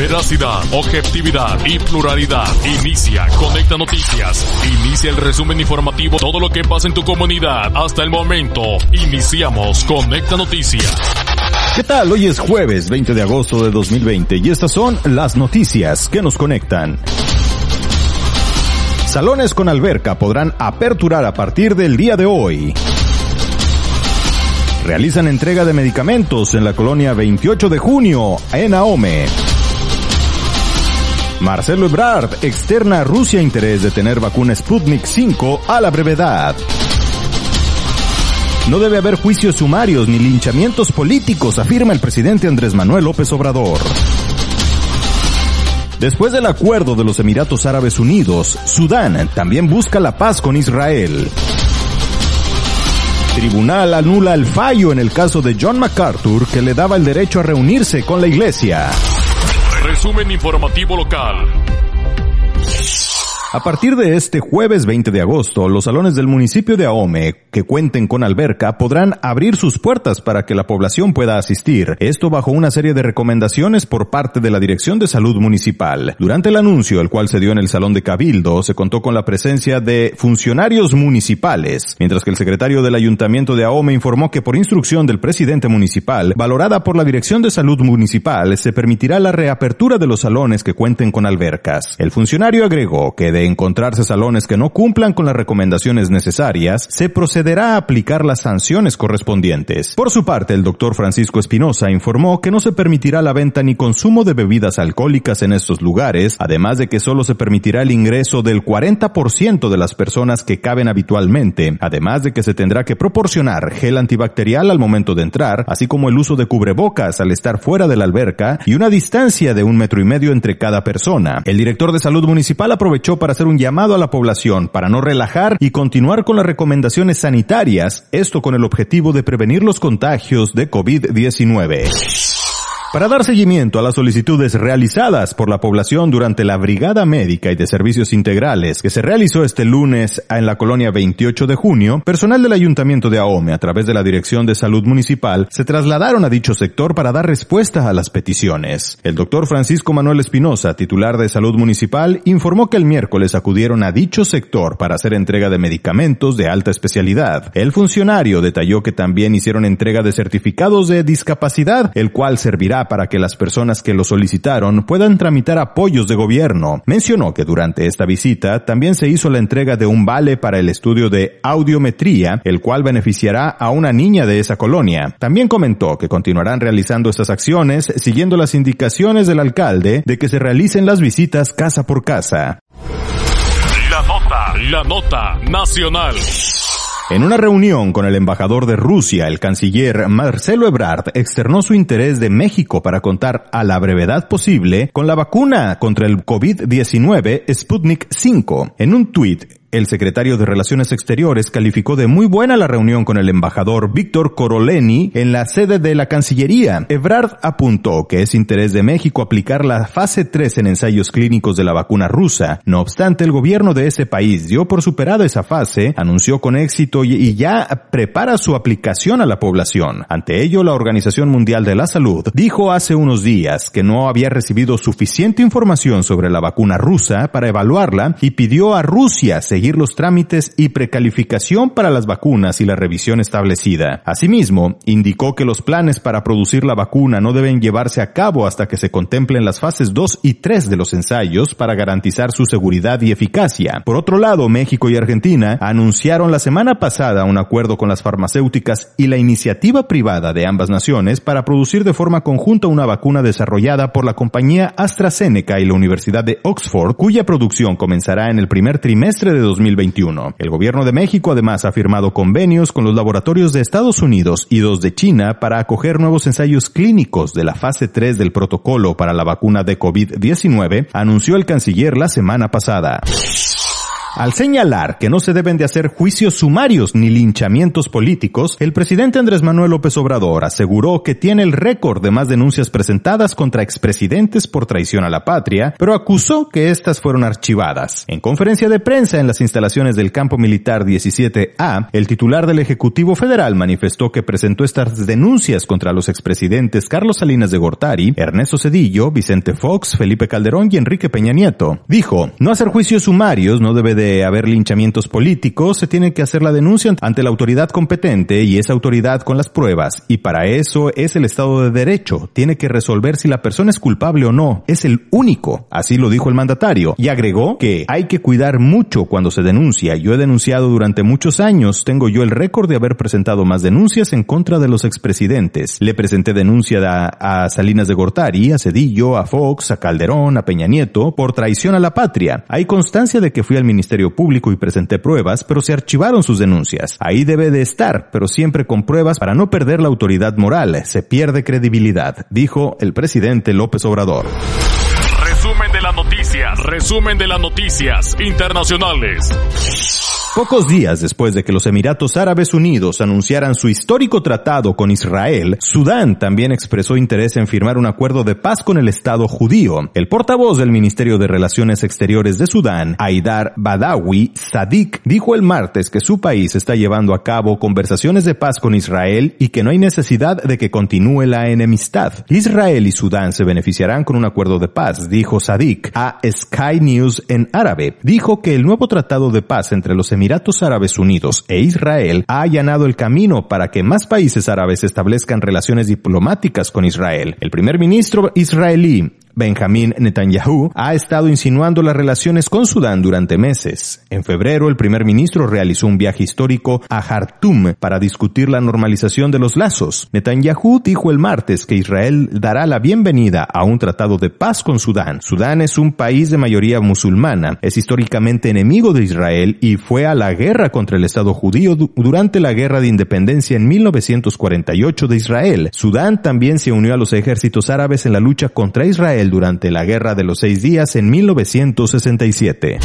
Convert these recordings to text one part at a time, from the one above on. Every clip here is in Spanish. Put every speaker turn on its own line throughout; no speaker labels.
Veracidad, objetividad y pluralidad. Inicia Conecta Noticias. Inicia el resumen informativo. Todo lo que pasa en tu comunidad hasta el momento. Iniciamos Conecta Noticias.
¿Qué tal? Hoy es jueves 20 de agosto de 2020 y estas son las noticias que nos conectan. Salones con alberca podrán aperturar a partir del día de hoy. Realizan entrega de medicamentos en la colonia 28 de junio en Ahome. Marcelo Ebrard externa a Rusia interés de tener vacuna Sputnik 5 a la brevedad. No debe haber juicios sumarios ni linchamientos políticos, afirma el presidente Andrés Manuel López Obrador. Después del acuerdo de los Emiratos Árabes Unidos, Sudán también busca la paz con Israel. Tribunal anula el fallo en el caso de John MacArthur que le daba el derecho a reunirse con la iglesia.
Resumen informativo local.
A partir de este jueves 20 de agosto, los salones del municipio de Ahome que cuenten con alberca podrán abrir sus puertas para que la población pueda asistir. Esto bajo una serie de recomendaciones por parte de la Dirección de Salud Municipal. Durante el anuncio, el cual se dio en el Salón de Cabildo, se contó con la presencia de funcionarios municipales, mientras que el secretario del Ayuntamiento de Ahome informó que por instrucción del presidente municipal, valorada por la Dirección de Salud Municipal, se permitirá la reapertura de los salones que cuenten con albercas. El funcionario agregó que de encontrarse salones que no cumplan con las recomendaciones necesarias, se procederá a aplicar las sanciones correspondientes. Por su parte, el doctor Francisco Espinosa informó que no se permitirá la venta ni consumo de bebidas alcohólicas en estos lugares, además de que solo se permitirá el ingreso del 40% de las personas que caben habitualmente, además de que se tendrá que proporcionar gel antibacterial al momento de entrar, así como el uso de cubrebocas al estar fuera de la alberca y una distancia de un metro y medio entre cada persona. El director de salud municipal aprovechó para hacer un llamado a la población para no relajar y continuar con las recomendaciones sanitarias, esto con el objetivo de prevenir los contagios de COVID-19. Para dar seguimiento a las solicitudes realizadas por la población durante la Brigada Médica y de Servicios Integrales que se realizó este lunes en la colonia 28 de junio, personal del Ayuntamiento de Ahome a través de la Dirección de Salud Municipal se trasladaron a dicho sector para dar respuesta a las peticiones. El doctor Francisco Manuel Espinosa, titular de Salud Municipal, informó que el miércoles acudieron a dicho sector para hacer entrega de medicamentos de alta especialidad. El funcionario detalló que también hicieron entrega de certificados de discapacidad, el cual servirá para que las personas que lo solicitaron puedan tramitar apoyos de gobierno. Mencionó que durante esta visita también se hizo la entrega de un vale para el estudio de audiometría, el cual beneficiará a una niña de esa colonia. También comentó que continuarán realizando estas acciones siguiendo las indicaciones del alcalde de que se realicen las visitas casa por casa.
La nota, la nota nacional.
En una reunión con el embajador de Rusia, el canciller Marcelo Ebrard externó su interés de México para contar a la brevedad posible con la vacuna contra el COVID-19 Sputnik 5. En un tuit, el secretario de Relaciones Exteriores calificó de muy buena la reunión con el embajador Víctor Coroleni en la sede de la Cancillería. Ebrard apuntó que es interés de México aplicar la fase 3 en ensayos clínicos de la vacuna rusa. No obstante, el gobierno de ese país dio por superada esa fase, anunció con éxito y ya prepara su aplicación a la población. Ante ello, la Organización Mundial de la Salud dijo hace unos días que no había recibido suficiente información sobre la vacuna rusa para evaluarla y pidió a Rusia seguir los trámites y precalificación para las vacunas y la revisión establecida. Asimismo, indicó que los planes para producir la vacuna no deben llevarse a cabo hasta que se contemplen las fases 2 y 3 de los ensayos para garantizar su seguridad y eficacia. Por otro lado, México y Argentina anunciaron la semana pasada un acuerdo con las farmacéuticas y la iniciativa privada de ambas naciones para producir de forma conjunta una vacuna desarrollada por la compañía AstraZeneca y la Universidad de Oxford, cuya producción comenzará en el primer trimestre de 2021. El gobierno de México además ha firmado convenios con los laboratorios de Estados Unidos y dos de China para acoger nuevos ensayos clínicos de la fase 3 del protocolo para la vacuna de COVID-19, anunció el canciller la semana pasada. Al señalar que no se deben de hacer juicios sumarios ni linchamientos políticos, el presidente Andrés Manuel López Obrador aseguró que tiene el récord de más denuncias presentadas contra expresidentes por traición a la patria, pero acusó que estas fueron archivadas. En conferencia de prensa en las instalaciones del campo militar 17A, el titular del Ejecutivo Federal manifestó que presentó estas denuncias contra los expresidentes Carlos Salinas de Gortari, Ernesto Cedillo, Vicente Fox, Felipe Calderón y Enrique Peña Nieto. Dijo, no hacer juicios sumarios no debe de de haber linchamientos políticos, se tiene que hacer la denuncia ante la autoridad competente y esa autoridad con las pruebas. Y para eso es el Estado de Derecho. Tiene que resolver si la persona es culpable o no. Es el único. Así lo dijo el mandatario. Y agregó que hay que cuidar mucho cuando se denuncia. Yo he denunciado durante muchos años. Tengo yo el récord de haber presentado más denuncias en contra de los expresidentes. Le presenté denuncia a, a Salinas de Gortari, a Cedillo, a Fox, a Calderón, a Peña Nieto por traición a la patria. Hay constancia de que fui al Ministerio Público y presenté pruebas, pero se archivaron sus denuncias. Ahí debe de estar, pero siempre con pruebas para no perder la autoridad moral. Se pierde credibilidad, dijo el presidente López Obrador.
Resumen de las noticias, resumen de las noticias internacionales.
Pocos días después de que los Emiratos Árabes Unidos anunciaran su histórico tratado con Israel, Sudán también expresó interés en firmar un acuerdo de paz con el Estado judío. El portavoz del Ministerio de Relaciones Exteriores de Sudán, Aidar Badawi Sadik, dijo el martes que su país está llevando a cabo conversaciones de paz con Israel y que no hay necesidad de que continúe la enemistad. Israel y Sudán se beneficiarán con un acuerdo de paz, dijo Sadik a Sky News en árabe. Dijo que el nuevo tratado de paz entre los Árabes Unidos e Israel ha allanado el camino para que más países árabes establezcan relaciones diplomáticas con Israel. El primer ministro israelí Benjamín Netanyahu ha estado insinuando las relaciones con Sudán durante meses. En febrero, el primer ministro realizó un viaje histórico a Jartum para discutir la normalización de los lazos. Netanyahu dijo el martes que Israel dará la bienvenida a un tratado de paz con Sudán. Sudán es un país de mayoría musulmana, es históricamente enemigo de Israel y fue a la guerra contra el Estado judío durante la guerra de independencia en 1948 de Israel. Sudán también se unió a los ejércitos árabes en la lucha contra Israel durante la Guerra de los Seis Días en 1967.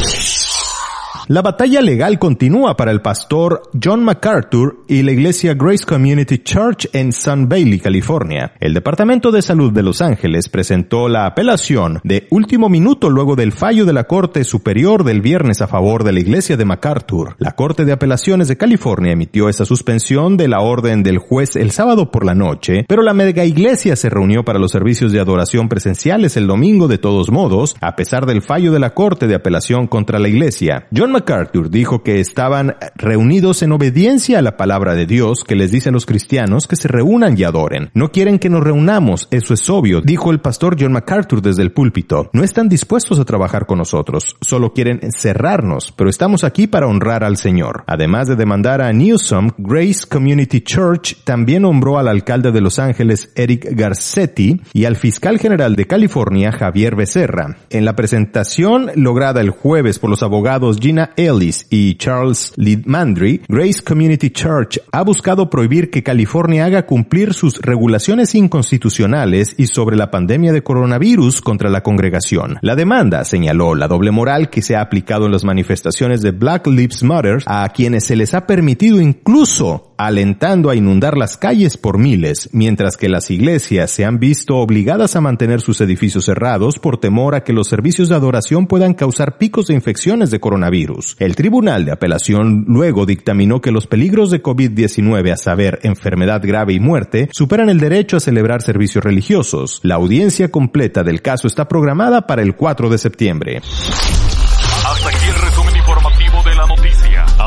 La batalla legal continúa para el pastor John MacArthur y la iglesia Grace Community Church en Sun Bailey, California. El Departamento de Salud de Los Ángeles presentó la apelación de último minuto luego del fallo de la Corte Superior del viernes a favor de la iglesia de MacArthur. La Corte de Apelaciones de California emitió esa suspensión de la orden del juez el sábado por la noche, pero la mega iglesia se reunió para los servicios de adoración presenciales el domingo de todos modos, a pesar del fallo de la Corte de Apelación contra la iglesia. John MacArthur dijo que estaban reunidos en obediencia a la palabra de Dios que les dice a los cristianos que se reúnan y adoren. No quieren que nos reunamos, eso es obvio, dijo el pastor John MacArthur desde el púlpito. No están dispuestos a trabajar con nosotros, solo quieren cerrarnos, pero estamos aquí para honrar al Señor. Además de demandar a Newsom, Grace Community Church también nombró al alcalde de Los Ángeles, Eric Garcetti, y al fiscal general de California, Javier Becerra. En la presentación lograda el jueves por los abogados Gina Ellis y Charles Lidmandry, Grace Community Church ha buscado prohibir que California haga cumplir sus regulaciones inconstitucionales y sobre la pandemia de coronavirus contra la congregación. La demanda señaló la doble moral que se ha aplicado en las manifestaciones de Black Lives Matter a quienes se les ha permitido incluso alentando a inundar las calles por miles, mientras que las iglesias se han visto obligadas a mantener sus edificios cerrados por temor a que los servicios de adoración puedan causar picos de infecciones de coronavirus. El Tribunal de Apelación luego dictaminó que los peligros de COVID-19, a saber, enfermedad grave y muerte, superan el derecho a celebrar servicios religiosos. La audiencia completa del caso está programada para el 4 de septiembre.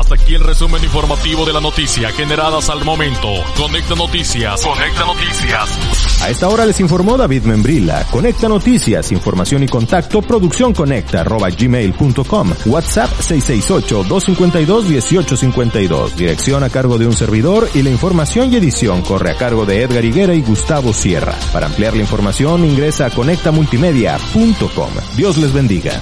Hasta aquí el resumen informativo de la noticia generadas al momento. Conecta Noticias. Conecta Noticias.
A esta hora les informó David Membrila. Conecta Noticias, información y contacto, producción conecta arroba gmail.com. WhatsApp 668-252-1852. Dirección a cargo de un servidor y la información y edición corre a cargo de Edgar Higuera y Gustavo Sierra. Para ampliar la información ingresa a conectamultimedia.com. Dios les bendiga.